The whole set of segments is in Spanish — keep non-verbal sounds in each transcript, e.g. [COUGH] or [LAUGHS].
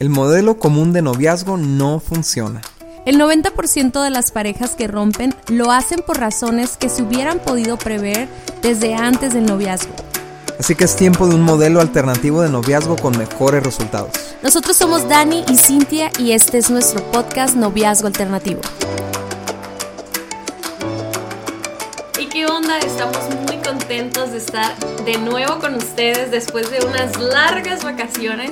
El modelo común de noviazgo no funciona. El 90% de las parejas que rompen lo hacen por razones que se hubieran podido prever desde antes del noviazgo. Así que es tiempo de un modelo alternativo de noviazgo con mejores resultados. Nosotros somos Dani y Cintia y este es nuestro podcast Noviazgo Alternativo. ¿Y qué onda? Estamos muy contentos de estar de nuevo con ustedes después de unas largas vacaciones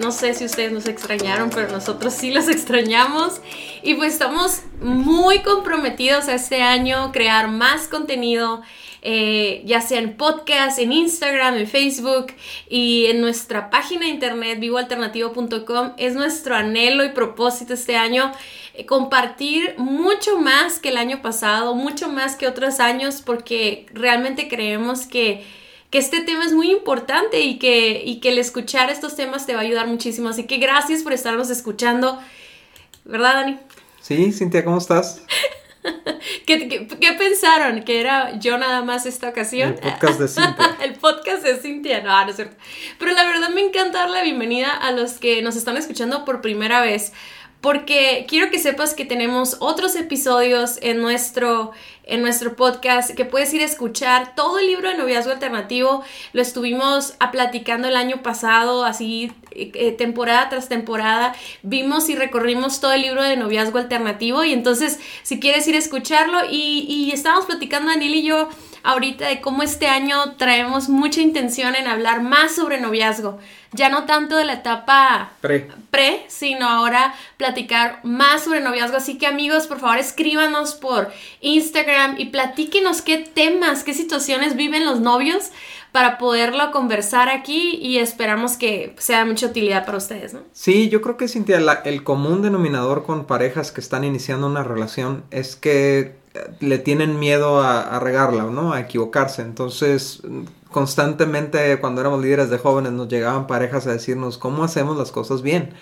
no sé si ustedes nos extrañaron, pero nosotros sí los [LAUGHS] extrañamos y pues estamos muy comprometidos a este año crear más contenido. Eh, ya sea en podcast, en Instagram, en Facebook y en nuestra página de internet vivoalternativo.com. Es nuestro anhelo y propósito este año eh, compartir mucho más que el año pasado, mucho más que otros años, porque realmente creemos que que este tema es muy importante y que, y que el escuchar estos temas te va a ayudar muchísimo. Así que gracias por estarnos escuchando. ¿Verdad, Dani? Sí, Cintia, ¿cómo estás? [LAUGHS] ¿Qué, pensaron? ¿Que era yo nada más esta ocasión? El podcast de Cintia. [LAUGHS] el podcast de Cintia, no, no es cierto. Pero la verdad me encanta dar la bienvenida a los que nos están escuchando por primera vez porque quiero que sepas que tenemos otros episodios en nuestro, en nuestro podcast que puedes ir a escuchar. Todo el libro de noviazgo alternativo lo estuvimos a platicando el año pasado, así eh, temporada tras temporada. Vimos y recorrimos todo el libro de noviazgo alternativo y entonces si quieres ir a escucharlo y, y estábamos platicando Daniel y yo ahorita de cómo este año traemos mucha intención en hablar más sobre noviazgo. Ya no tanto de la etapa pre, pre sino ahora platicar más sobre noviazgo. Así que amigos, por favor escríbanos por Instagram y platíquenos qué temas, qué situaciones viven los novios para poderlo conversar aquí y esperamos que sea de mucha utilidad para ustedes. Sí, yo creo que Cintia, el común denominador con parejas que están iniciando una relación es que le tienen miedo a, regarla, ¿no? A equivocarse. Entonces, constantemente cuando éramos líderes de jóvenes nos llegaban parejas a decirnos cómo hacemos las cosas bien.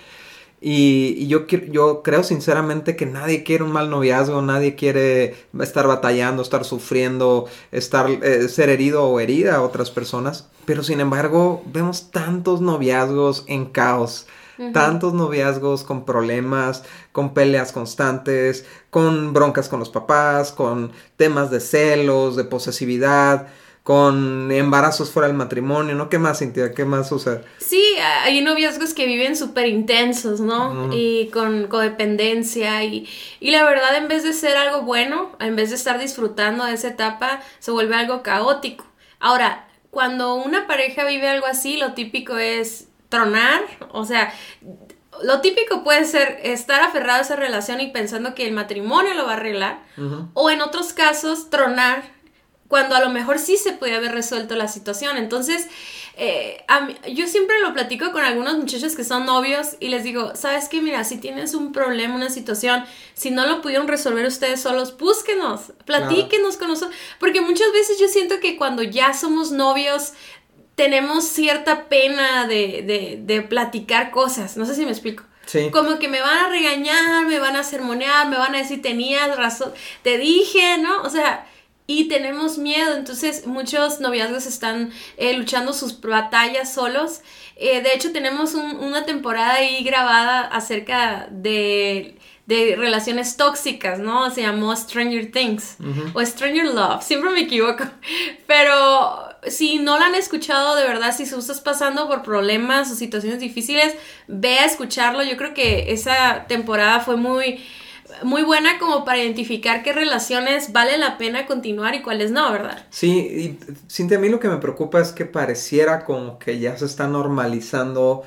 Y, yo, yo creo sinceramente que nadie quiere un mal noviazgo, nadie quiere estar batallando, estar sufriendo, estar, eh, ser herido o herida a otras personas. Pero sin embargo, vemos tantos noviazgos en caos tantos noviazgos con problemas, con peleas constantes, con broncas con los papás, con temas de celos, de posesividad, con embarazos fuera del matrimonio, ¿no? ¿Qué más, Cintia? ¿Qué más usa? Sí, hay noviazgos que viven súper intensos, ¿no? Y con codependencia y, y la verdad en vez de ser algo bueno, en vez de estar disfrutando de esa etapa, se vuelve algo caótico. Ahora, cuando una pareja vive algo así, lo típico es tronar, o sea, lo típico puede ser estar aferrado a esa relación y pensando que el matrimonio lo va a arreglar, o en otros casos tronar cuando a lo mejor sí se puede haber resuelto la situación. Entonces, eh, yo siempre lo platico con algunos muchachos que son novios y les digo, ¿sabes qué? Mira, si tienes un problema, una situación, si no lo pudieron resolver ustedes solos, búsquenos, platíquenos con nosotros, porque muchas veces yo siento que cuando ya somos novios, tenemos cierta pena de, de, platicar cosas. No sé si me explico. Sí. Como que me van a regañar, me van a sermonear, me van a decir tenías razón, te dije, ¿no? O sea, y tenemos miedo. Entonces muchos noviazgos están eh, luchando sus batallas solos. Eh, de hecho, tenemos una temporada ahí grabada acerca de de relaciones tóxicas, ¿no? Se llamó Stranger Things o Stranger Love, siempre me equivoco. [LAUGHS] Pero si no la han escuchado, de verdad, si estás pasando por problemas o situaciones difíciles, ve a escucharlo. Yo creo que esa temporada fue muy muy buena como para identificar qué relaciones vale la pena continuar y cuáles no, ¿verdad? Sí, y Cintia, a mí lo que me preocupa es que pareciera como que ya se está normalizando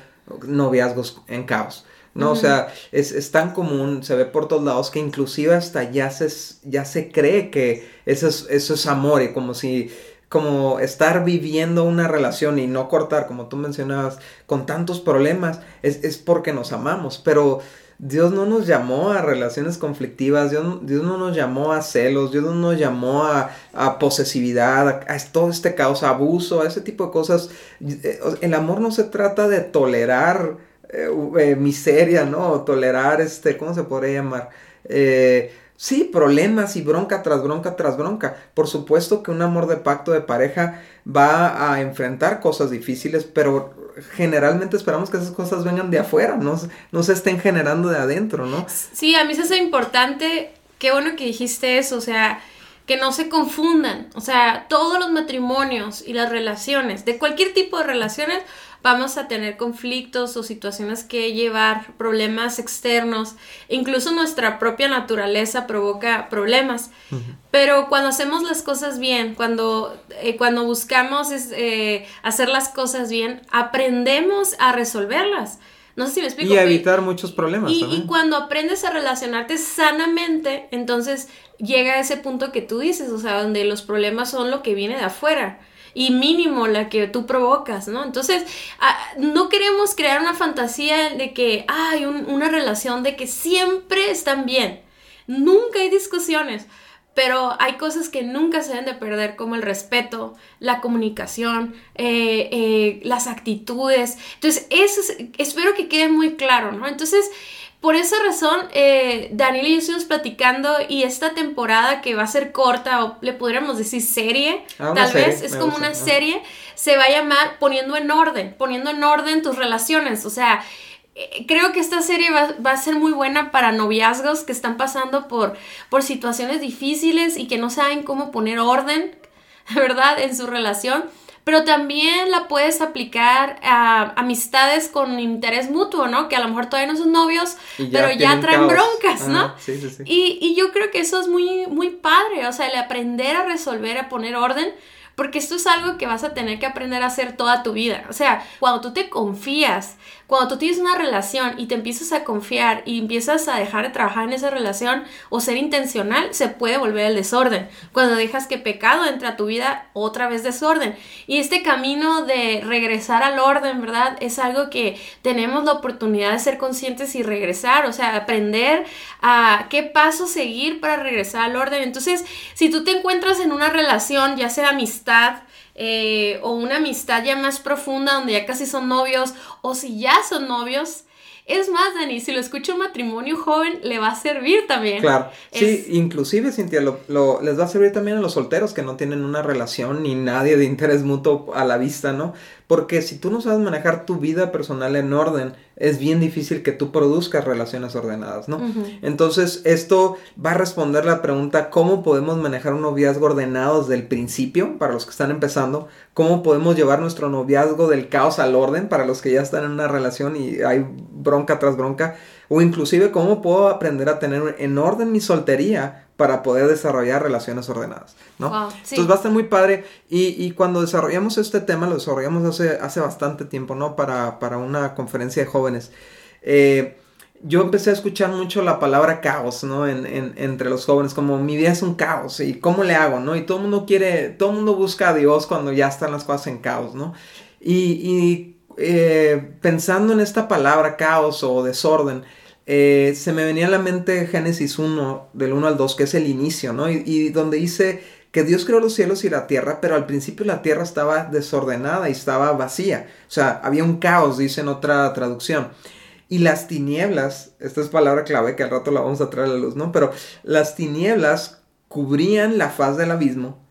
noviazgos en caos. ¿no? O sea, es, tan común, se ve por todos lados que inclusive hasta ya se, ya se cree que eso es, eso es amor y como si como estar viviendo una relación y no cortar, como tú mencionabas, con tantos problemas, es, es porque nos amamos, pero Dios no nos llamó a relaciones conflictivas, Dios, no nos llamó a celos, Dios no nos llamó a, posesividad, a, todo este caos, a abuso, a ese tipo de cosas. Eh, el amor no se trata de tolerar eh, eh, miseria, ¿no? Tolerar, este, ¿cómo se podría llamar? Sí, problemas y bronca tras bronca tras bronca. Por supuesto que un amor de pacto de pareja va a enfrentar cosas difíciles, pero generalmente esperamos que esas cosas vengan de afuera, no, no se estén generando de adentro, ¿no? Sí, a mí se hace importante, qué bueno que dijiste eso, o sea, que no se confundan, o sea, todos los matrimonios y las relaciones, de cualquier tipo de relaciones, vamos a tener conflictos o situaciones que llevar, problemas externos, incluso nuestra propia naturaleza provoca problemas. Pero cuando hacemos las cosas bien, cuando, eh, cuando buscamos eh, hacer las cosas bien, aprendemos a resolverlas. No sé si me explico. Y a evitar muchos problemas. Y, y, cuando aprendes a relacionarte sanamente, entonces llega a ese punto que tú dices, o sea, donde los problemas son lo que viene de afuera y mínimo la que tú provocas, ¿no? Entonces, ah, no queremos crear una fantasía de que hay una relación de que siempre están bien. Nunca hay discusiones, pero hay cosas que nunca se deben de perder, como el respeto, la comunicación, eh, eh, las actitudes. Entonces, eso espero que quede muy claro, ¿no? Entonces, por esa razón, eh, Daniel y yo estuvimos platicando y esta temporada que va a ser corta o le podríamos decir serie, ah, tal vez, es como una serie, se va a llamar Poniendo en orden, poniendo en orden tus relaciones. O sea, eh, creo que esta serie va, va, a ser muy buena para noviazgos que están pasando por, por situaciones difíciles y que no saben cómo poner orden, [LAUGHS] ¿verdad?, en su relación pero también la puedes aplicar a amistades con interés mutuo, ¿no? Que a lo mejor todavía no son novios, pero ya traen broncas, ¿no? sí, sí, sí. Y, y, yo creo que eso es muy, muy padre, o sea, el aprender a resolver, a poner orden, porque esto es algo que vas a tener que aprender a hacer toda tu vida. O sea, cuando tú te confías, cuando tú tienes una relación y te empiezas a confiar y empiezas a dejar de trabajar en esa relación o ser intencional, se puede volver el desorden. Cuando dejas que pecado entre a tu vida, otra vez desorden. Y este camino de regresar al orden, ¿verdad? Es algo que tenemos la oportunidad de ser conscientes y regresar, o sea, aprender a qué paso seguir para regresar al orden. Entonces, si tú te encuentras en una relación, ya sea amistad, eh, o una amistad ya más profunda donde ya casi son novios o si ya son novios. Es más, Dani, si lo escucha un matrimonio joven, le va a servir también. Claro. Sí, inclusive, Cintia, lo, les va a servir también a los solteros que no tienen una relación ni nadie de interés mutuo a la vista, ¿no? Porque si tú no sabes manejar tu vida personal en orden, es bien difícil que tú produzcas relaciones ordenadas, ¿no? Entonces, esto va a responder la pregunta, ¿cómo podemos manejar un noviazgo ordenado desde el principio para los que están empezando? ¿Cómo podemos llevar nuestro noviazgo del caos al orden para los que ya están en una relación y hay bronca tras bronca? O inclusive, ¿cómo puedo aprender a tener en orden mi soltería para poder desarrollar relaciones ordenadas, ¿no? Entonces va a estar muy padre y, cuando desarrollamos este tema, lo desarrollamos hace, hace bastante tiempo, ¿no? Para, para una conferencia de jóvenes. Eh, yo empecé a escuchar mucho la palabra caos, ¿no? En, entre los jóvenes, como mi vida es un caos y cómo le hago, ¿no? Y todo el mundo quiere, todo el mundo busca a Dios cuando ya están las cosas en caos, ¿no? Y, eh, pensando en esta palabra caos o desorden, eh, se me venía a la mente Génesis 1, del 1 al 2, que es el inicio, ¿no? Y, donde dice que Dios creó los cielos y la tierra, pero al principio la tierra estaba desordenada y estaba vacía. O sea, había un caos, dice en otra traducción. Y las tinieblas, esta es palabra clave que al rato la vamos a traer a la luz, ¿no? Pero las tinieblas cubrían la faz del abismo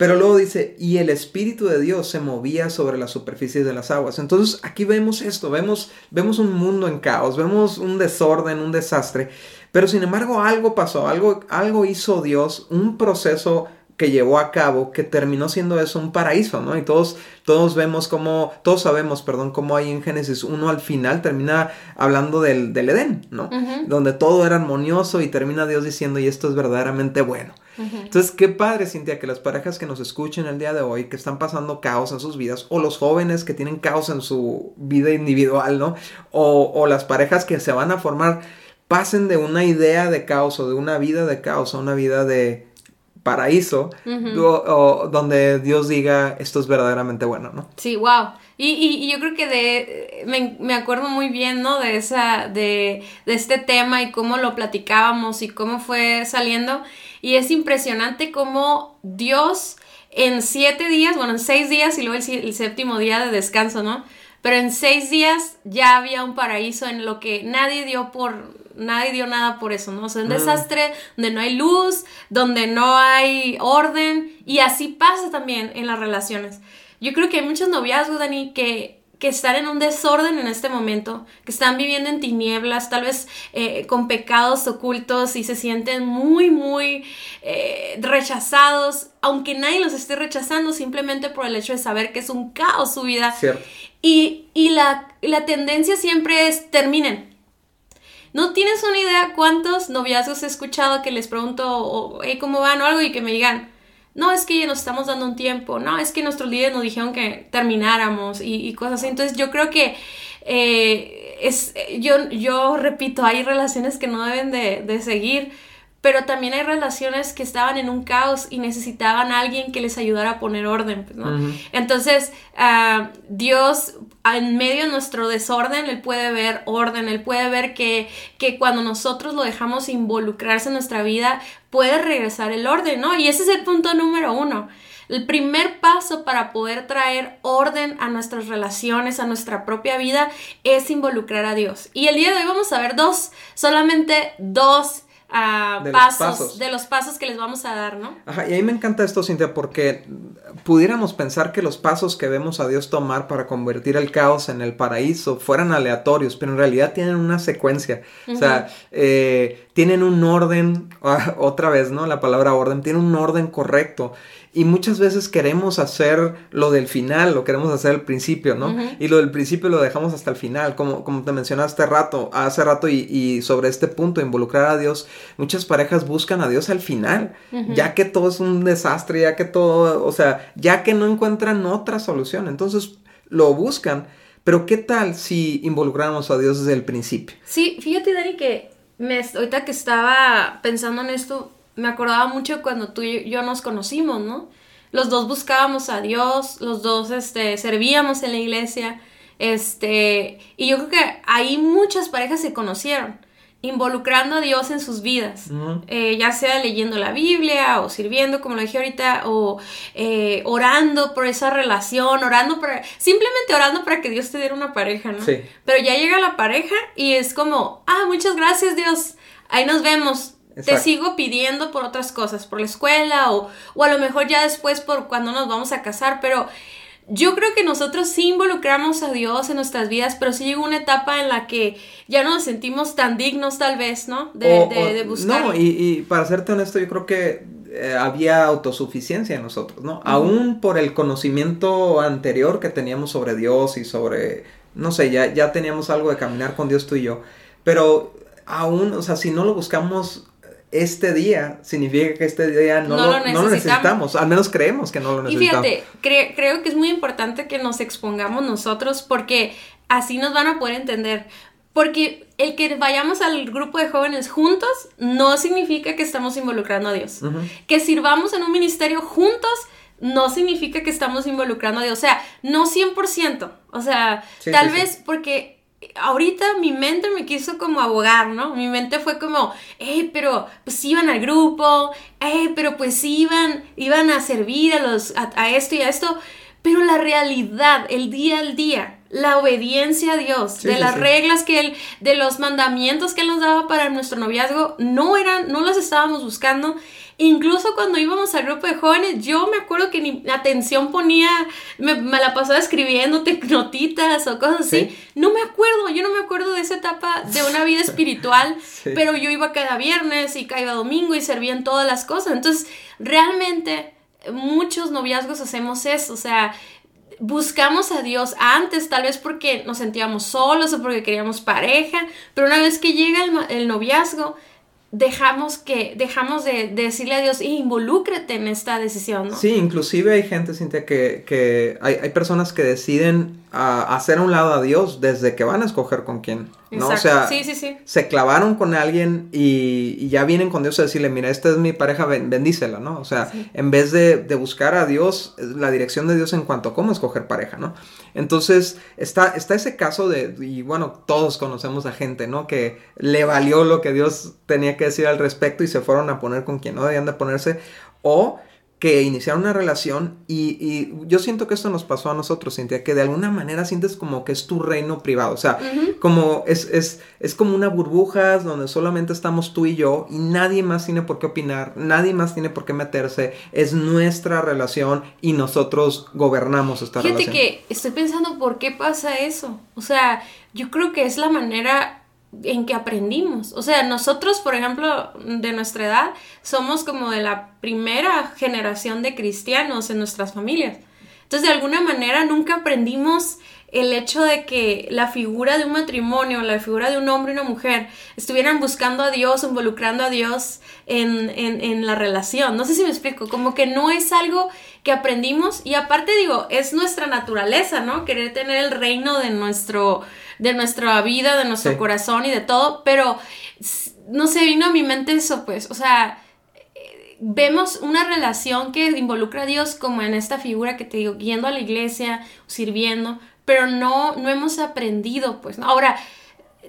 pero luego dice, y el Espíritu de Dios se movía sobre la superficie de las aguas. Entonces aquí vemos esto, vemos, vemos un mundo en caos, vemos un desorden, un desastre. Pero sin embargo algo pasó, algo, algo hizo Dios, un proceso que llevó a cabo que terminó siendo eso un paraíso, ¿no? Y todos, todos vemos cómo, todos sabemos, perdón, cómo hay en Génesis 1 al final termina hablando del, del Edén, ¿no? Donde todo era armonioso y termina Dios diciendo, y esto es verdaderamente bueno. Entonces, qué padre, Cintia, que las parejas que nos escuchen el día de hoy, que están pasando caos en sus vidas, o los jóvenes que tienen caos en su vida individual, ¿no? O, o las parejas que se van a formar, pasen de una idea de caos o de una vida de caos a una vida de paraíso, o, donde Dios diga esto es verdaderamente bueno, ¿no? Sí, wow. Y, y, yo creo que de, me, me, acuerdo muy bien, ¿no? De esa, de, de, este tema y cómo lo platicábamos y cómo fue saliendo. Y es impresionante cómo Dios en siete días, bueno, en seis días y luego el, el séptimo día de descanso, ¿no? Pero en seis días ya había un paraíso en lo que nadie dio por, nadie dio nada por eso, ¿no? O sea, un desastre donde no hay luz, donde no hay orden, y así pasa también en las relaciones. Yo creo que hay muchos noviazgos, Dani, que que están en un desorden en este momento, que están viviendo en tinieblas, tal vez eh, con pecados ocultos y se sienten muy, muy eh, rechazados, aunque nadie los esté rechazando simplemente por el hecho de saber que es un caos su vida. Y, la, la tendencia siempre es terminen, no tienes una idea cuántos noviazgos he escuchado que les pregunto, ¿cómo van o algo? Y que me digan, no, es que nos estamos dando un tiempo, no, es que nuestros líderes nos dijeron que termináramos y, cosas así. Entonces yo creo que eh, es, yo, yo repito, hay relaciones que no deben de, de seguir pero también hay relaciones que estaban en un caos y necesitaban a alguien que les ayudara a poner orden, pues. Entonces, ah, Dios, en medio de nuestro desorden, Él puede ver orden, Él puede ver que, que cuando nosotros lo dejamos involucrarse en nuestra vida, puede regresar el orden, ¿no? Y ese es el punto número uno. El primer paso para poder traer orden a nuestras relaciones, a nuestra propia vida, es involucrar a Dios. Y el día de hoy vamos a ver dos, solamente dos de pasos, de los pasos que les vamos a dar, ¿no? Ajá, y a mí me encanta esto, Cintia, porque pudiéramos pensar que los pasos que vemos a Dios tomar para convertir el caos en el paraíso fueran aleatorios, pero en realidad tienen una secuencia, o sea, eh, tienen un orden, otra vez, ¿no? La palabra orden, tiene un orden correcto. Y muchas veces queremos hacer lo del final, lo queremos hacer al principio, ¿no? Y lo del principio lo dejamos hasta el final, como, como te mencionaste rato, hace rato y, sobre este punto, involucrar a Dios, muchas parejas buscan a Dios al final, ya que todo es un desastre, ya que todo, o sea, ya que no encuentran otra solución, entonces lo buscan, pero ¿qué tal si involucramos a Dios desde el principio? Sí, fíjate Dani que me, ahorita que estaba pensando en esto, me acordaba mucho cuando tú y yo nos conocimos, ¿no? Los dos buscábamos a Dios, los dos este, servíamos en la iglesia, este, y yo creo que ahí muchas parejas se conocieron, involucrando a Dios en sus vidas, eh, ya sea leyendo la Biblia o sirviendo, como lo dije ahorita, o eh, orando por esa relación, orando para, simplemente orando para que Dios te diera una pareja, ¿no? Sí. Pero ya llega la pareja y es como, ah, muchas gracias Dios, ahí nos vemos, te sigo pidiendo por otras cosas, por la escuela o, o, a lo mejor ya después por cuando nos vamos a casar, pero yo creo que nosotros sí involucramos a Dios en nuestras vidas, pero sí llegó una etapa en la que ya no nos sentimos tan dignos tal vez, ¿no? De, de, buscar. No, y, para serte honesto, yo creo que eh, había autosuficiencia en nosotros, ¿no? Aún por el conocimiento anterior que teníamos sobre Dios y sobre, no sé, ya, ya teníamos algo de caminar con Dios tú y yo, pero aún, o sea, si no lo buscamos este día significa que este día no, lo, necesitamos. Al menos creemos que no lo necesitamos. Y fíjate, creo que es muy importante que nos expongamos nosotros porque así nos van a poder entender. Porque el que vayamos al grupo de jóvenes juntos no significa que estamos involucrando a Dios. Que sirvamos en un ministerio juntos no significa que estamos involucrando a Dios. O sea, no 100%. O sea, tal vez porque ahorita mi mente me quiso como abogar, ¿no? Mi mente fue como, eh, pero pues iban al grupo, eh, pero pues iban, iban a servir a, los, a, esto y a esto, pero la realidad, el día al día, la obediencia a Dios, de las reglas que él, de los mandamientos que él nos daba para nuestro noviazgo, no eran, no los estábamos buscando Incluso cuando íbamos al grupo de jóvenes, yo me acuerdo que ni atención ponía, me, la pasaba escribiéndote [LAUGHS] notitas o cosas así. No me acuerdo, yo no me acuerdo de esa etapa de una vida espiritual, [LAUGHS] pero yo iba cada viernes y cada domingo y servía en todas las cosas. Entonces, realmente muchos noviazgos hacemos eso, o sea, buscamos a Dios antes, tal vez porque nos sentíamos solos o porque queríamos pareja, pero una vez que llega el, el noviazgo, dejamos que dejamos de, decirle a Dios involúcrate en esta decisión. Sí, inclusive hay gente, Cintia, que, que hay, hay personas que deciden a hacer a un lado a Dios desde que van a escoger con quién. ¿no? O sea, se clavaron con alguien y, ya vienen con Dios a decirle, mira, esta es mi pareja, bendícela, ¿no? O sea, en vez de, buscar a Dios, la dirección de Dios en cuanto a cómo escoger pareja, ¿no? Entonces, está, está ese caso de, y bueno, todos conocemos a gente, ¿no? Que le valió lo que Dios tenía que decir al respecto y se fueron a poner con quien no debían de ponerse, o que iniciar una relación y, yo siento que esto nos pasó a nosotros, Cintia, que de alguna manera sientes como que es tu reino privado, o sea, como es, es, es, como una burbuja donde solamente estamos tú y yo y nadie más tiene por qué opinar, nadie más tiene por qué meterse, es nuestra relación y nosotros gobernamos esta relación. Fíjate que estoy pensando por qué pasa eso, o sea, yo creo que es la manera en que aprendimos. O sea, nosotros, por ejemplo, de nuestra edad, somos como de la primera generación de cristianos en nuestras familias. Entonces, de alguna manera, nunca aprendimos el hecho de que la figura de un matrimonio, la figura de un hombre y una mujer estuvieran buscando a Dios, involucrando a Dios en, en, en, la relación. No sé si me explico, como que no es algo que aprendimos. Y aparte digo, es nuestra naturaleza, ¿no? Querer tener el reino de nuestro de nuestra vida, de nuestro corazón y de todo, pero no sé, vino a mi mente eso, pues, o sea, vemos una relación que involucra a Dios como en esta figura que te digo, yendo a la iglesia, sirviendo, pero no, no hemos aprendido, pues, ahora,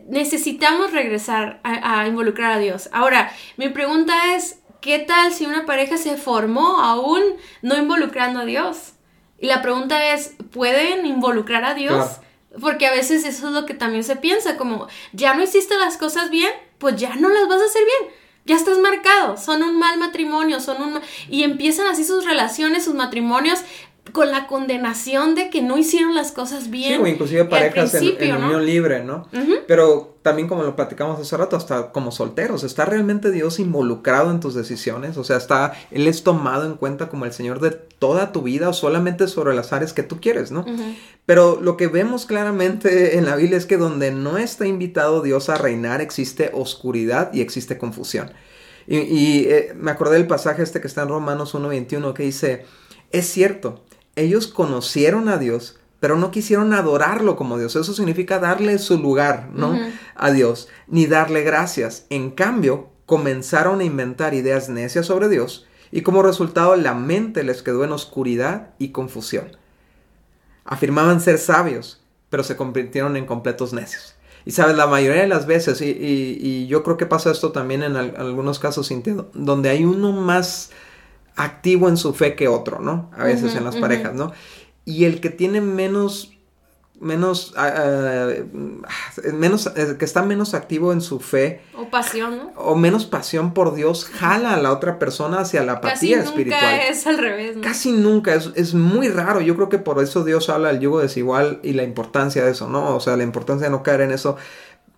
necesitamos regresar a, a involucrar a Dios. Ahora, mi pregunta es, ¿qué tal si una pareja se formó aún no involucrando a Dios? Y la pregunta es, ¿pueden involucrar a Dios? Porque a veces eso es lo que también se piensa, como ya no hiciste las cosas bien, pues ya no las vas a hacer bien. Ya estás marcado, son un mal matrimonio, son un y empiezan así sus relaciones, sus matrimonios con la condenación de que no hicieron las cosas bien. Sí, o inclusive parejas en, unión libre, ¿no? Pero también como lo platicamos hace rato, hasta como solteros, ¿está realmente Dios involucrado en tus decisiones? O sea, ¿está, Él es tomado en cuenta como el Señor de toda tu vida o solamente sobre las áreas que tú quieres, ¿no? Pero lo que vemos claramente en la Biblia es que donde no está invitado Dios a reinar existe oscuridad y existe confusión. Y, eh, me acordé del pasaje este que está en Romanos 1.21 que dice, es cierto, ellos conocieron a Dios, pero no quisieron adorarlo como Dios. Eso significa darle su lugar, ¿no? A Dios, ni darle gracias. En cambio, comenzaron a inventar ideas necias sobre Dios y como resultado la mente les quedó en oscuridad y confusión. Afirmaban ser sabios, pero se convirtieron en completos necios. Y sabes, la mayoría de las veces, y, yo creo que pasa esto también en, algunos casos, donde hay uno más activo en su fe que otro, ¿no? A veces en las parejas, ¿no? Y el que tiene menos, menos, ah, menos, eh, que está menos activo en su fe. O pasión, ¿no? O menos pasión por Dios, jala a la otra persona hacia la apatía Casi espiritual. Nunca es al revés, ¿no? Casi nunca, es, es muy raro. Yo creo que por eso Dios habla del yugo desigual y la importancia de eso, ¿no? O sea, la importancia de no caer en eso.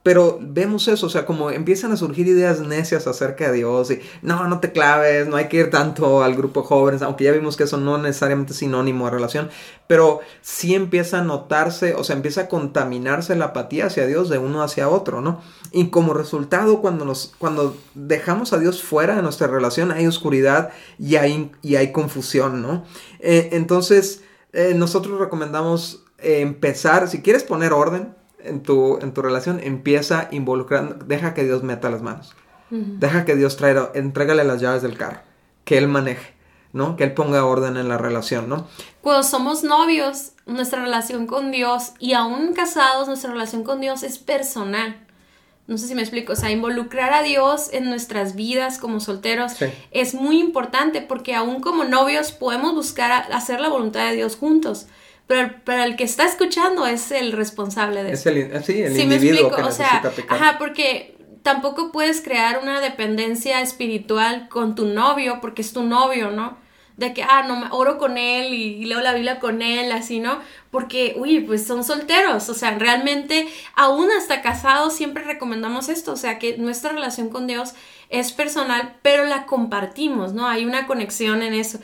Pero vemos eso, o sea, como empiezan a surgir ideas necias acerca de Dios y no, no te claves, no hay que ir tanto al grupo de jóvenes, aunque ya vimos que eso no necesariamente es sinónimo de relación, pero sí empieza a notarse, o sea, empieza a contaminarse la apatía hacia Dios de uno hacia otro, ¿no? Y como resultado, cuando, nos, cuando dejamos a Dios fuera de nuestra relación, hay oscuridad y hay, y hay confusión, ¿no? Eh, entonces, eh, nosotros recomendamos empezar, si quieres poner orden, en tu, en tu relación, empieza involucrando, deja que Dios meta las manos. Deja que Dios traiga, entrégale las llaves del carro, que Él maneje, ¿no? Que Él ponga orden en la relación, ¿no? Cuando somos novios, nuestra relación con Dios y aún casados, nuestra relación con Dios es personal. No sé si me explico, o sea, involucrar a Dios en nuestras vidas como solteros es muy importante porque aún como novios podemos buscar hacer la voluntad de Dios juntos pero, el que está escuchando es el responsable de eso. Es el, sí, el individuo que o sea, Ajá, porque tampoco puedes crear una dependencia espiritual con tu novio porque es tu novio, ¿no? De que, ah, no, oro con él y, leo la Biblia con él, así, ¿no? Porque, uy, pues son solteros, o sea, realmente, aún hasta casados, siempre recomendamos esto, o sea, que nuestra relación con Dios es personal, pero la compartimos, ¿no? Hay una conexión en eso.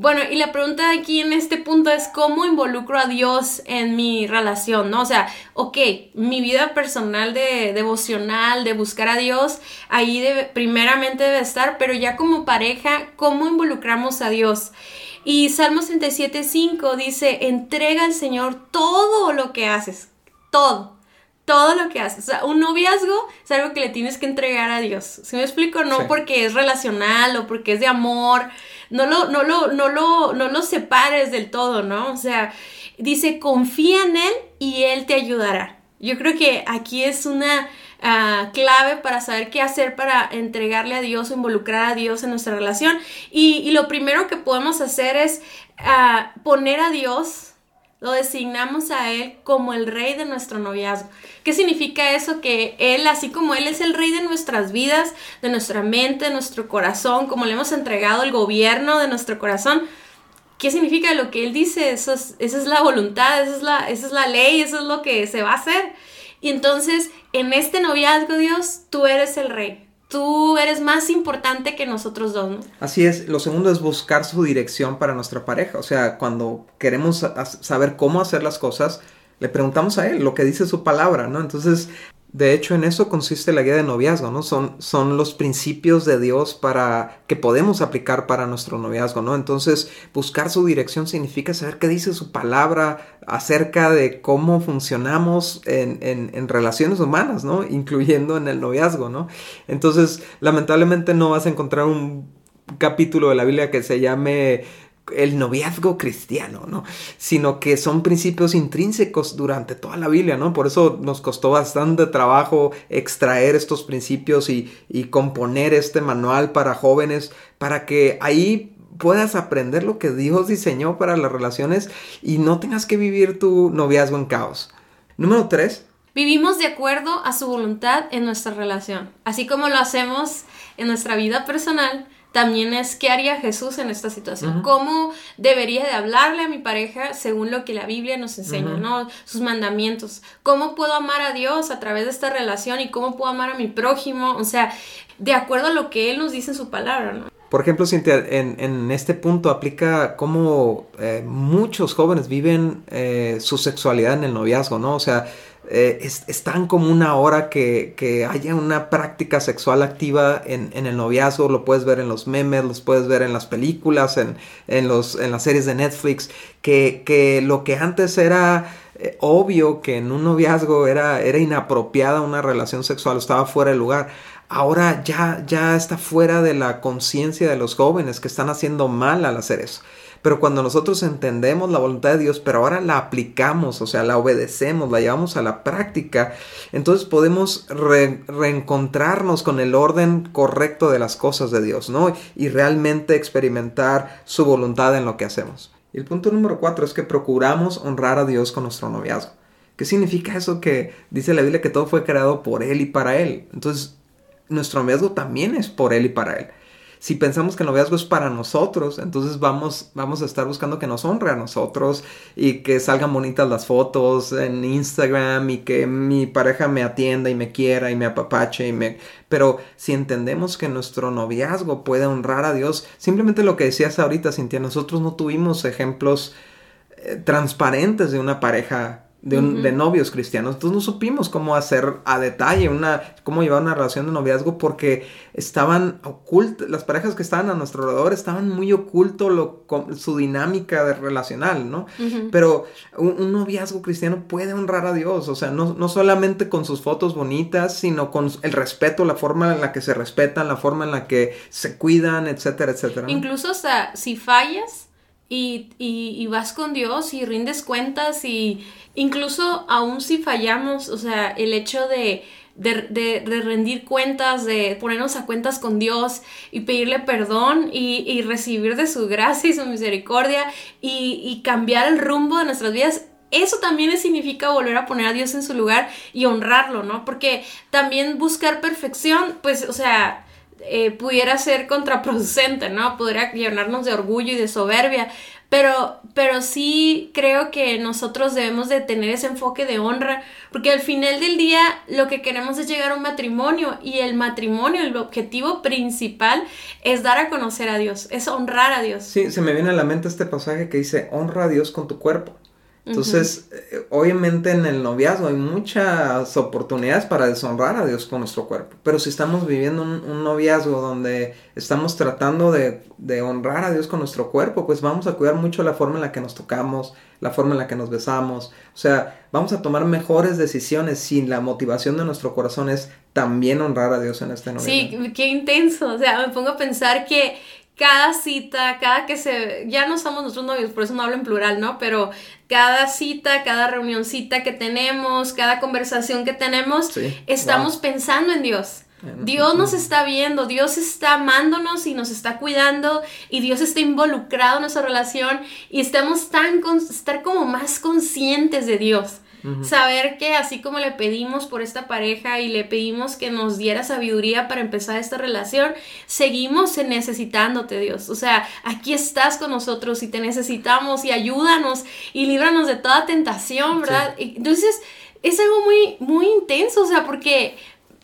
Bueno, y la pregunta aquí en este punto es cómo involucro a Dios en mi relación, ¿no? O sea, ok, mi vida personal de devocional, de buscar a Dios, ahí debe, primeramente debe estar, pero ya como pareja, ¿cómo involucramos a Dios? Y Salmos 37.5 dice, entrega al Señor todo lo que haces, todo todo lo que haces. O sea, un noviazgo es algo que le tienes que entregar a Dios. ¿Sí me explico? No porque es relacional o porque es de amor. No lo, no lo, no lo, no lo separes del todo, ¿no? O sea, dice, confía en Él y Él te ayudará. Yo creo que aquí es una ah, clave para saber qué hacer para entregarle a Dios o involucrar a Dios en nuestra relación. Y, lo primero que podemos hacer es ah, poner a Dios lo designamos a Él como el rey de nuestro noviazgo. ¿Qué significa eso? Que Él, así como Él es el rey de nuestras vidas, de nuestra mente, de nuestro corazón, como le hemos entregado el gobierno de nuestro corazón, ¿qué significa lo que Él dice? Eso esa es la voluntad, es la, esa es la ley, eso es lo que se va a hacer. Y entonces, en este noviazgo, Dios, tú eres el rey tú eres más importante que nosotros dos, ¿no? Así es. Lo segundo es buscar su dirección para nuestra pareja. O sea, cuando queremos saber cómo hacer las cosas, le preguntamos a él lo que dice su palabra, ¿no? Entonces, de hecho, en eso consiste la guía de noviazgo, ¿no? Son, son los principios de Dios para que podemos aplicar para nuestro noviazgo, ¿no? Entonces, buscar su dirección significa saber qué dice su palabra acerca de cómo funcionamos en, en, en relaciones humanas, ¿no? Incluyendo en el noviazgo, ¿no? Entonces, lamentablemente no vas a encontrar un capítulo de la Biblia que se llame el noviazgo cristiano, ¿no? Sino que son principios intrínsecos durante toda la Biblia, ¿no? Por eso nos costó bastante trabajo extraer estos principios y, y componer este manual para jóvenes, para que ahí puedas aprender lo que Dios diseñó para las relaciones y no tengas que vivir tu noviazgo en caos. Número tres. Vivimos de acuerdo a su voluntad en nuestra relación, así como lo hacemos en nuestra vida personal también es qué haría Jesús en esta situación, cómo debería de hablarle a mi pareja según lo que la Biblia nos enseña, ¿no? Sus mandamientos, cómo puedo amar a Dios a través de esta relación y cómo puedo amar a mi prójimo, o sea, de acuerdo a lo que Él nos dice en su palabra, ¿no? Por ejemplo, Cintia, en, este punto aplica cómo eh, muchos jóvenes viven eh, su sexualidad en el noviazgo, ¿no? O sea, eh, es, tan común ahora que, que, haya una práctica sexual activa en, en, el noviazgo, lo puedes ver en los memes, los puedes ver en las películas, en, en los, en las series de Netflix, que, que lo que antes era eh, obvio que en un noviazgo era, era inapropiada una relación sexual, estaba fuera de lugar. Ahora ya, ya está fuera de la conciencia de los jóvenes que están haciendo mal al hacer eso. Pero cuando nosotros entendemos la voluntad de Dios, pero ahora la aplicamos, o sea, la obedecemos, la llevamos a la práctica, entonces podemos reencontrarnos con el orden correcto de las cosas de Dios, ¿no? Y realmente experimentar su voluntad en lo que hacemos. Y el punto número cuatro es que procuramos honrar a Dios con nuestro noviazgo. ¿Qué significa eso que dice la Biblia que todo fue creado por Él y para Él? Entonces, nuestro noviazgo también es por Él y para Él. Si pensamos que el noviazgo es para nosotros, entonces vamos, vamos a estar buscando que nos honre a nosotros y que salgan bonitas las fotos en Instagram y que mi pareja me atienda y me quiera y me apapache y me... Pero si entendemos que nuestro noviazgo puede honrar a Dios, simplemente lo que decías ahorita, Cintia, nosotros no tuvimos ejemplos eh, transparentes de una pareja de, novios cristianos. Entonces no supimos cómo hacer a detalle una, cómo llevar una relación de noviazgo porque estaban ocultas, las parejas que estaban a nuestro alrededor estaban muy oculto lo, su dinámica de relacional, ¿no? Pero un, noviazgo cristiano puede honrar a Dios, o sea, no, no solamente con sus fotos bonitas, sino con el respeto, la forma en la que se respetan, la forma en la que se cuidan, etcétera, etcétera. Incluso hasta si fallas, y, y, vas con Dios y rindes cuentas y incluso aún si fallamos, o sea, el hecho de, de, rendir cuentas, de ponernos a cuentas con Dios y pedirle perdón y, y recibir de su gracia y su misericordia y, y cambiar el rumbo de nuestras vidas, eso también significa volver a poner a Dios en su lugar y honrarlo, ¿no? Porque también buscar perfección, pues, o sea, eh, pudiera ser contraproducente, ¿no? Podría llenarnos de orgullo y de soberbia, pero, pero sí creo que nosotros debemos de tener ese enfoque de honra, porque al final del día lo que queremos es llegar a un matrimonio y el matrimonio, el objetivo principal es dar a conocer a Dios, es honrar a Dios. Sí, se me viene a la mente este pasaje que dice, honra a Dios con tu cuerpo. Entonces, eh, obviamente en el noviazgo hay muchas oportunidades para deshonrar a Dios con nuestro cuerpo. Pero si estamos viviendo un, noviazgo donde estamos tratando de, honrar a Dios con nuestro cuerpo, pues vamos a cuidar mucho la forma en la que nos tocamos, la forma en la que nos besamos. O sea, vamos a tomar mejores decisiones si la motivación de nuestro corazón es también honrar a Dios en este noviazgo. Sí, qué intenso. O sea, me pongo a pensar que cada cita, cada que se, ya no somos nosotros novios, por eso no hablo en plural, ¿no? Pero cada cita, cada reunioncita que tenemos, cada conversación que tenemos, estamos pensando en Dios. Dios nos está viendo, Dios está amándonos y nos está cuidando y Dios está involucrado en nuestra relación y estamos tan, estar como más conscientes de Dios. Saber que así como le pedimos por esta pareja y le pedimos que nos diera sabiduría para empezar esta relación, seguimos necesitándote, Dios. O sea, aquí estás con nosotros y te necesitamos y ayúdanos y líbranos de toda tentación, ¿verdad? Entonces, es algo muy, muy intenso, o sea, porque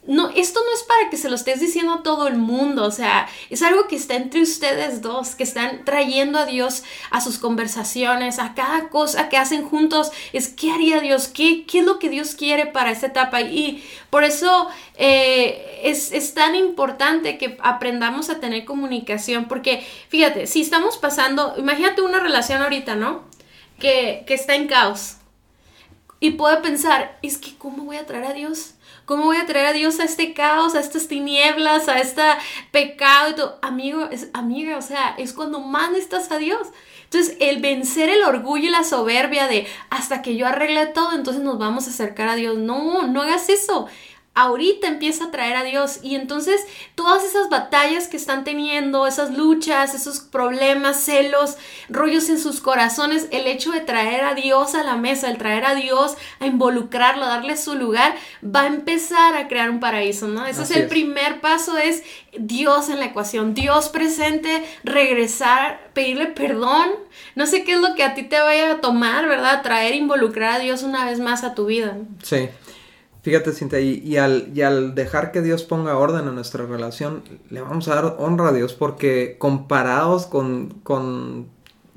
no, esto no es para que se lo estés diciendo a todo el mundo, o sea, es algo que está entre ustedes dos, que están trayendo a Dios a sus conversaciones, a cada cosa que hacen juntos, es qué haría Dios, qué, es lo que Dios quiere para esta etapa. Y por eso eh, es, tan importante que aprendamos a tener comunicación, porque fíjate, si estamos pasando, imagínate una relación ahorita, ¿no? Que, está en caos. Y puede pensar, es que ¿cómo voy a traer a Dios? ¿Cómo voy a traer a Dios a este caos, a estas tinieblas, a este pecado? Amigo, es, amiga, o sea, es cuando más a Dios. Entonces, el vencer el orgullo y la soberbia de hasta que yo arregle todo, entonces nos vamos a acercar a Dios. No, no hagas eso ahorita empieza a traer a Dios y entonces todas esas batallas que están teniendo, esas luchas, esos problemas, celos, rollos en sus corazones, el hecho de traer a Dios a la mesa, el traer a Dios a involucrarlo, a darle su lugar, va a empezar a crear un paraíso, ¿no? Ese es el primer paso, es Dios en la ecuación, Dios presente, regresar, pedirle perdón, no sé qué es lo que a ti te vaya a tomar, ¿verdad? Traer, involucrar a Dios una vez más a tu vida. Sí. Fíjate, Cintia, y, al, dejar que Dios ponga orden en nuestra relación, le vamos a dar honra a Dios porque comparados con,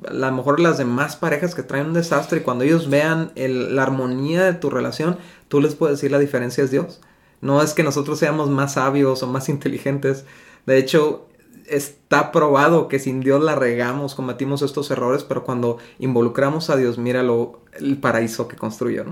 a lo mejor las demás parejas que traen un desastre y cuando ellos vean la armonía de tu relación, tú les puedes decir la diferencia es Dios. No es que nosotros seamos más sabios o más inteligentes. De hecho, está probado que sin Dios la regamos, cometimos estos errores, pero cuando involucramos a Dios, míralo, el paraíso que construyó.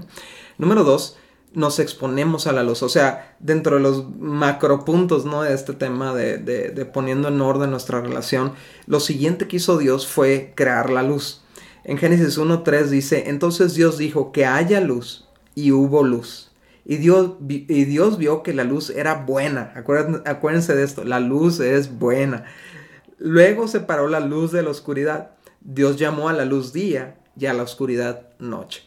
Número dos, nos exponemos a la luz. O sea, dentro de los macropuntos, ¿no? De este tema de, de, poniendo en orden nuestra relación, lo siguiente que hizo Dios fue crear la luz. En Génesis 1.3 dice, entonces Dios dijo que haya luz y hubo luz. Y Dios, y Dios vio que la luz era buena. Acuérdense, acuérdense de esto, la luz es buena. Luego separó la luz de la oscuridad. Dios llamó a la luz día y a la oscuridad noche.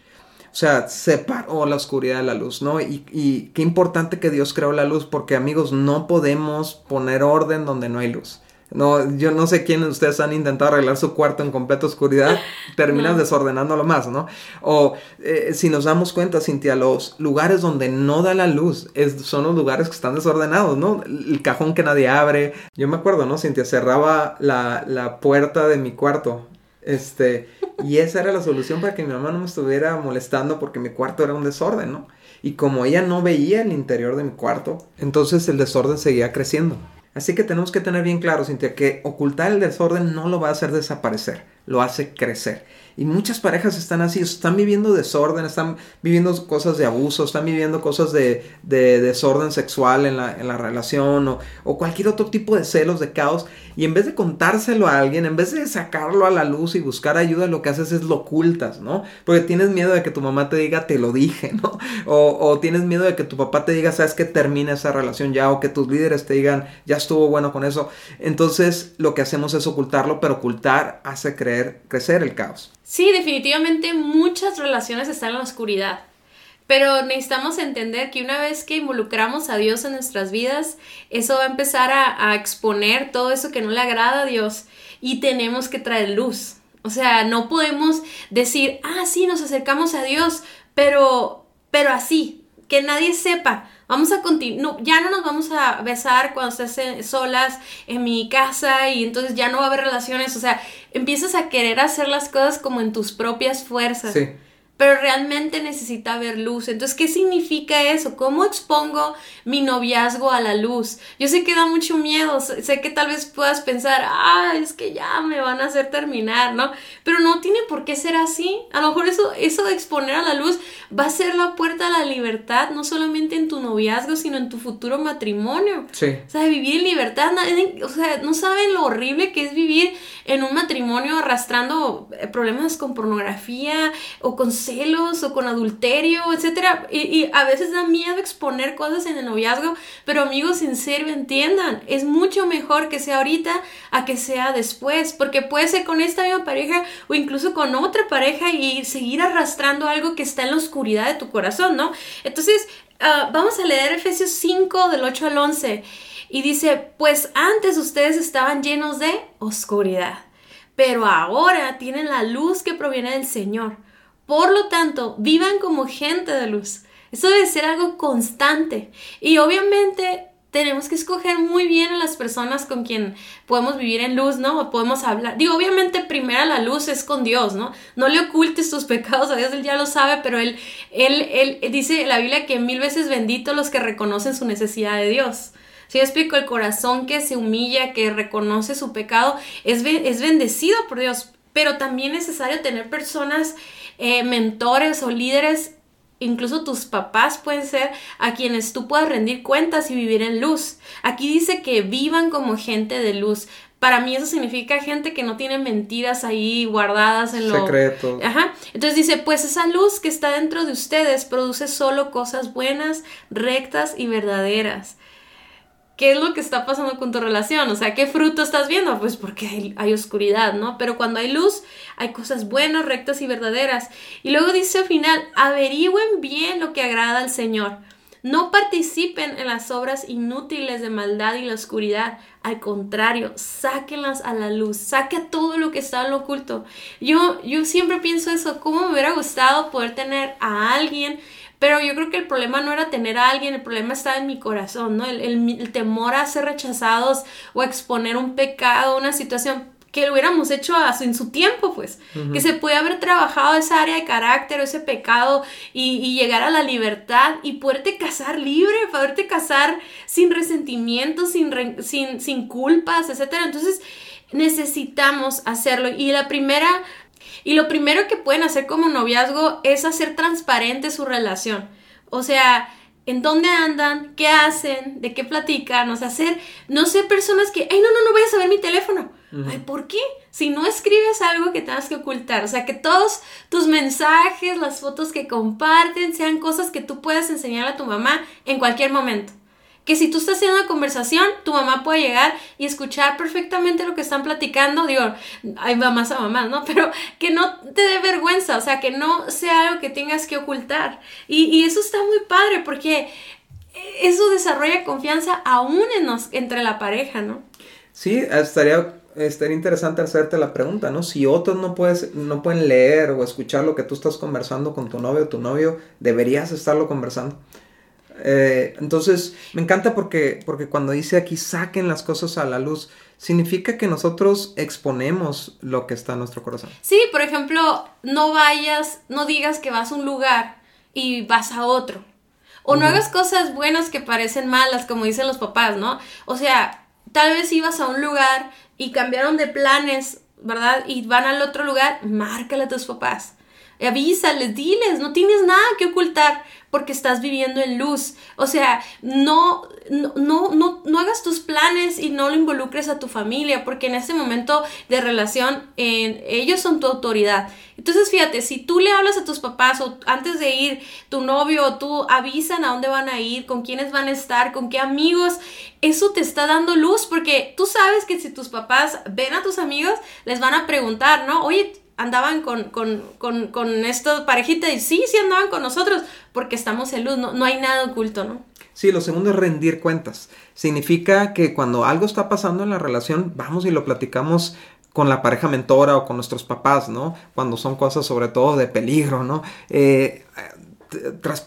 O sea, separó la oscuridad de la luz, ¿no? Y, y, qué importante que Dios creó la luz, porque amigos, no podemos poner orden donde no hay luz. No, yo no sé quiénes de ustedes han intentado arreglar su cuarto en completa oscuridad, [LAUGHS] terminas desordenándolo más, ¿no? O eh, si nos damos cuenta, Cintia, los lugares donde no da la luz es, son los lugares que están desordenados, ¿no? El cajón que nadie abre. Yo me acuerdo, ¿no? Cintia cerraba la, la puerta de mi cuarto este, y esa era la solución para que mi mamá no me estuviera molestando porque mi cuarto era un desorden, ¿no? Y como ella no veía el interior de mi cuarto, entonces el desorden seguía creciendo. Así que tenemos que tener bien claro, Cintia, que ocultar el desorden no lo va a hacer desaparecer, lo hace crecer. Y muchas parejas están así, están viviendo desorden, están viviendo cosas de abuso, están viviendo cosas de, desorden sexual en la, relación o, o, cualquier otro tipo de celos, de caos. Y en vez de contárselo a alguien, en vez de sacarlo a la luz y buscar ayuda, lo que haces es lo ocultas, ¿no? Porque tienes miedo de que tu mamá te diga, te lo dije, [LAUGHS] ¿no? O, o tienes miedo de que tu papá te diga, sabes que termina esa relación ya, o que tus líderes te digan, ya estuvo bueno con eso. Entonces lo que hacemos es ocultarlo, pero ocultar hace creer, crecer el caos. Sí, definitivamente muchas relaciones están en la oscuridad. Pero necesitamos entender que una vez que involucramos a Dios en nuestras vidas, eso va a empezar a, exponer todo eso que no le agrada a Dios y tenemos que traer luz. O sea, no podemos decir, ah, sí, nos acercamos a Dios, pero, pero así, que nadie sepa. Vamos a continuar, ya no nos vamos a besar cuando estés solas en mi casa y entonces ya no va a haber relaciones, o sea, empiezas a querer hacer las cosas como en tus propias fuerzas. Sí. Pero realmente necesita ver luz. Entonces, ¿qué significa eso? ¿Cómo expongo mi noviazgo a la luz? Yo sé que da mucho miedo, sé que tal vez puedas pensar, ah, es que ya me van a hacer terminar, ¿no? Pero no tiene por qué ser así. A lo mejor eso, eso de exponer a la luz va a ser la puerta a la libertad, no solamente en tu noviazgo, sino en tu futuro matrimonio. Sí. O sea, vivir en libertad, o sea, no saben lo horrible que es vivir en un matrimonio arrastrando eh, problemas con pornografía o con celos o con adulterio, etcétera. Y, a veces da miedo exponer cosas en el noviazgo, pero amigos, en serio, entiendan, es mucho mejor que sea ahorita a que sea después, porque puede ser con esta misma pareja o incluso con otra pareja y seguir arrastrando algo que está en la oscuridad de tu corazón, ¿no? Entonces, ah, vamos a leer Efesios 5 del 8 al 11. Y dice, pues antes ustedes estaban llenos de oscuridad, pero ahora tienen la luz que proviene del Señor. Por lo tanto, vivan como gente de luz. Eso debe ser algo constante. Y obviamente tenemos que escoger muy bien a las personas con quien podemos vivir en luz, ¿no? O podemos hablar. Digo, obviamente primero la luz es con Dios, ¿no? No le ocultes tus [LAUGHS] pecados a Dios, Él ya lo sabe, pero Él, Él, Él dice en la Biblia que mil veces bendito los que reconocen su necesidad de Dios. Si yo explico, el corazón que se humilla, que reconoce su pecado, es, es bendecido por Dios, pero también es necesario tener personas eh, mentores o líderes, incluso tus papás pueden ser a quienes tú puedas rendir cuentas y vivir en luz. Aquí dice que vivan como gente de luz. Para mí eso significa gente que no tiene mentiras ahí guardadas en lo... Secreto. Ajá. Entonces dice, pues esa luz que está dentro de ustedes produce solo cosas buenas, rectas y verdaderas. ¿Qué es lo que está pasando con tu relación? O sea, ¿qué fruto estás viendo? Pues porque hay, oscuridad, ¿no? Pero cuando hay luz, hay cosas buenas, rectas y verdaderas. Y luego dice al final, averigüen bien lo que agrada al Señor. No participen en las obras inútiles de maldad y la oscuridad. Al contrario, sáquenlas a la luz. Saque todo lo que está en lo oculto. Yo, yo siempre pienso eso. ¿Cómo me hubiera gustado poder tener a alguien pero yo creo que el problema no era tener a alguien, el problema estaba en mi corazón, ¿no? El, temor a ser rechazados o a exponer un pecado, una situación que lo hubiéramos hecho en su tiempo, pues, que se puede haber trabajado esa área de carácter o ese pecado y, llegar a la libertad y poderte casar libre, poderte casar sin resentimiento, sin, sin, sin culpas, etc. Entonces, necesitamos hacerlo. Y la primera y lo primero que pueden hacer como noviazgo es hacer transparente su relación. O sea, en dónde andan, qué hacen, de qué platican, o sea, hacer, no sé, personas que, ay, no, no, no vayas a ver mi teléfono. Ay, ¿por qué? Si no escribes algo que tengas que ocultar, o sea, que todos tus mensajes, las fotos que comparten, sean cosas que tú puedas enseñar a tu mamá en cualquier momento que si tú estás haciendo una conversación, tu mamá puede llegar y escuchar perfectamente lo que están platicando. Digo, hay mamás a mamás, ¿no? [LAUGHS] Pero que no te dé vergüenza, o sea, que no sea algo que tengas que ocultar. Y, eso está muy padre porque eso desarrolla confianza aún en entre la pareja, ¿no? Sí, estaría estaría interesante hacerte la pregunta, ¿no? Si otros no, puedes, no pueden leer o escuchar lo que tú estás conversando con tu novio o tu novio, deberías estarlo conversando. Eh, entonces, me encanta porque, porque cuando dice aquí saquen las cosas a la luz, significa que nosotros exponemos lo que está en nuestro corazón. Sí, por ejemplo, no vayas, no digas que vas a un lugar y vas a otro. O no hagas cosas buenas que parecen malas, como dicen los papás, ¿no? O sea, tal vez ibas a un lugar y cambiaron de planes, ¿verdad? Y van al otro lugar, márcale a tus papás. Avísales, diles, no tienes nada que ocultar porque estás viviendo en luz. O sea, no, no, no, no, hagas tus planes y no lo involucres a tu familia, porque en ese momento de relación ellos son tu autoridad. Entonces, fíjate, si tú le hablas a tus papás o antes de ir, tu novio o tú avisan a dónde van a ir, con quiénes van a estar, con qué amigos, eso te está dando luz, porque tú sabes que si tus papás ven a tus amigos, les van a preguntar, ¿no? Oye, andaban con, con, con, con esta parejita y sí, sí andaban con nosotros porque estamos en luz, no, no hay nada oculto, ¿no? Sí, lo segundo es rendir cuentas. Significa que cuando algo está pasando en la relación, vamos y lo platicamos con la pareja mentora o con nuestros papás, ¿no? Cuando son cosas sobre todo de peligro, ¿no? Eh,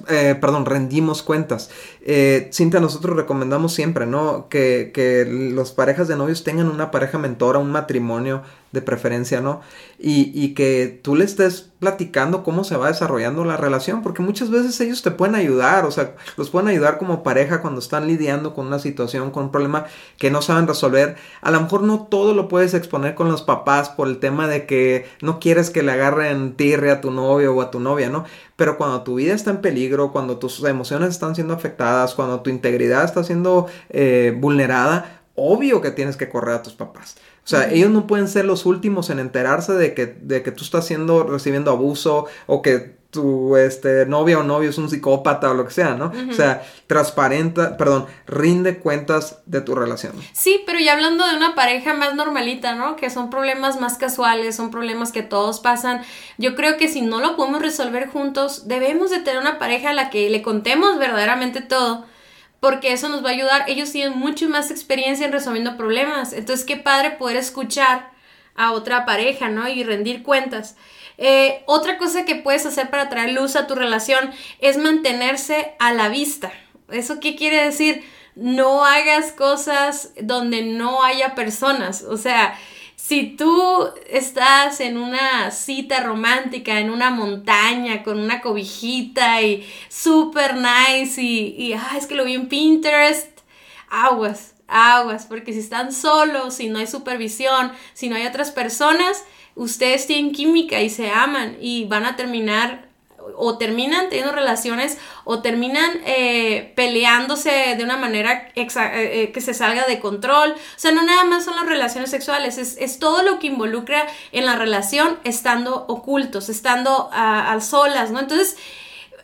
eh, perdón, rendimos cuentas. Eh, Cinta, nosotros recomendamos siempre, ¿no? Que, que los parejas de novios tengan una pareja mentora, un matrimonio de preferencia, ¿no? Y, y, que tú le estés platicando cómo se va desarrollando la relación, porque muchas veces ellos te pueden ayudar, o sea, los pueden ayudar como pareja cuando están lidiando con una situación, con un problema que no saben resolver. A lo mejor no todo lo puedes exponer con los papás por el tema de que no quieres que le agarren tirre a tu novio o a tu novia, ¿no? Pero cuando tu vida está en peligro, cuando tus emociones están siendo afectadas, cuando tu integridad está siendo eh, vulnerada, obvio que tienes que correr a tus papás. O sea, ellos no pueden ser los últimos en enterarse de que, de que tú estás siendo, recibiendo abuso o que tu este, novia o novio es un psicópata o lo que sea, ¿no? O sea, transparenta, perdón, rinde cuentas de tu relación. Sí, pero ya hablando de una pareja más normalita, ¿no? Que son problemas más casuales, son problemas que todos pasan. Yo creo que si no lo podemos resolver juntos, debemos de tener una pareja a la que le contemos verdaderamente todo porque eso nos va a ayudar. Ellos tienen mucho más experiencia en resolviendo problemas. Entonces, qué padre poder escuchar a otra pareja, ¿no? Y rendir cuentas. Eh, otra cosa que puedes hacer para traer luz a tu relación es mantenerse a la vista. ¿Eso qué quiere decir? No hagas cosas donde no haya personas. O sea, si tú estás en una cita romántica, en una montaña, con una cobijita y super nice y, y ah, es que lo vi en Pinterest, aguas, aguas, porque si están solos, si no hay supervisión, si no hay otras personas, ustedes tienen química y se aman y van a terminar o terminan teniendo relaciones o terminan eh, peleándose de una manera eh, eh, que se salga de control. O sea, no nada más son las relaciones sexuales, es, todo lo que involucra en la relación estando ocultos, estando a, solas, ¿no? Entonces,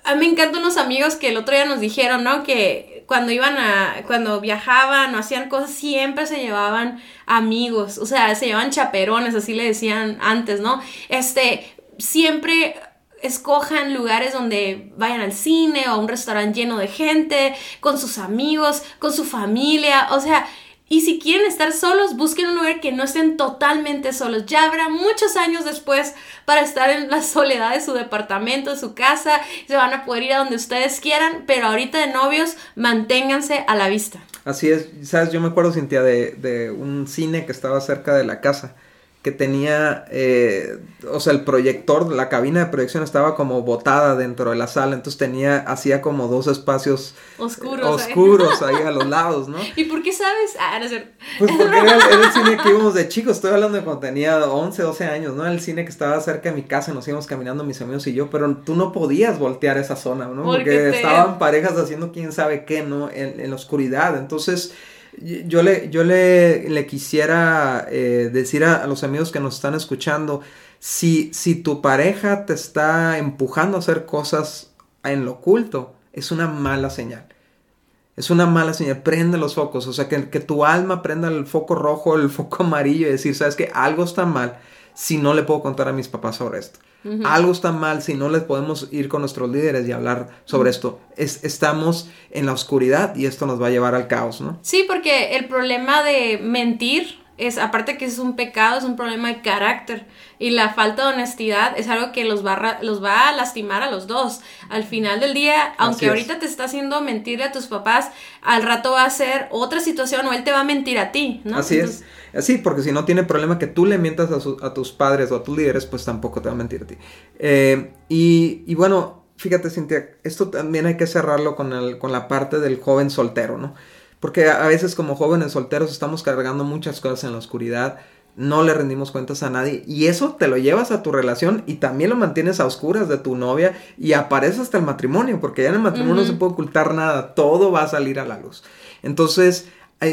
a mí me encantan unos amigos que el otro día nos dijeron, ¿no? Que cuando iban a, cuando viajaban o hacían cosas, siempre se llevaban amigos, o sea, se llevaban chaperones, así le decían antes, ¿no? Este, siempre escojan lugares donde vayan al cine o a un restaurante lleno de gente, con sus amigos, con su familia, o sea, y si quieren estar solos, busquen un lugar que no estén totalmente solos. Ya habrá muchos años después para estar en la [LAUGHS] soledad de su departamento, de su casa. Se van a poder ir a donde ustedes quieran, pero ahorita de novios, manténganse a la vista. Así es, sabes, yo me acuerdo, Cintia, de, de un cine que estaba cerca de la casa que tenía, eh, o sea, el proyector, la cabina de proyección estaba como botada dentro de la sala, entonces tenía, hacía como dos espacios oscuros, oscuros ahí a los lados, ¿no? [LAUGHS] ¿Y por qué sabes? Ah, no sé. Pues porque era, el cine que íbamos de chicos, estoy hablando de cuando tenía 11, 12 años, ¿no? El cine que estaba cerca de mi casa, nos íbamos caminando mis amigos y yo, pero tú no podías voltear esa zona, ¿no? Porque, estaban parejas haciendo quién sabe qué, ¿no? En, en la oscuridad, entonces yo le, yo le, le quisiera eh, decir a, los amigos que nos están escuchando, si, si tu pareja te está empujando a hacer cosas en lo oculto, es una mala señal. Es una mala señal. Prende los focos. O sea, que, que tu alma prenda el foco rojo, el foco amarillo y decir, sabes que algo está mal si no le puedo contar a mis papás sobre esto. Algo está mal si no les podemos ir con nuestros líderes y hablar sobre esto. Es, estamos en la oscuridad y esto nos va a llevar al caos, ¿no? Sí, porque el problema de mentir es, aparte que es un pecado, es un problema de carácter. Y la falta de honestidad es algo que los va, a, los va a lastimar a los dos. Al final del día, aunque ahorita te está haciendo mentir a tus papás, al rato va a ser otra situación o él te va a mentir a ti, ¿no? Así es. Así, porque si no tiene problema que tú le mientas a, tus padres o a tus líderes, pues tampoco te va a mentir a ti. Eh, y, y, bueno, fíjate, Cintia, esto también hay que cerrarlo con, el, con la parte del joven soltero, ¿no? Porque a veces como jóvenes solteros estamos cargando muchas cosas en la oscuridad, no le rendimos cuentas a nadie y eso te lo llevas a tu relación y también lo mantienes a oscuras de tu novia y aparece hasta el matrimonio, porque ya en el matrimonio no se puede ocultar nada, todo va a salir a la luz. Entonces,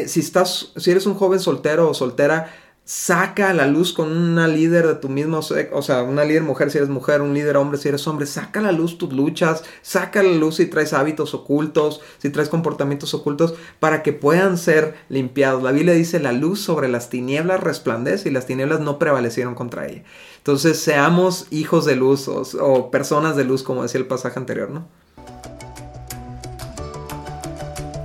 si estás, si eres un joven soltero o soltera, saca a la luz con una líder de tu mismo o sea, una líder mujer si eres mujer, un líder hombre si eres hombre, saca a la luz tus luchas, saca a la luz si traes hábitos ocultos, si traes comportamientos ocultos, para que puedan ser limpiados. La Biblia dice, la luz sobre las tinieblas resplandece y las tinieblas no prevalecieron contra ella. Entonces, seamos hijos de luz o, o personas de luz, como decía el pasaje anterior, ¿no?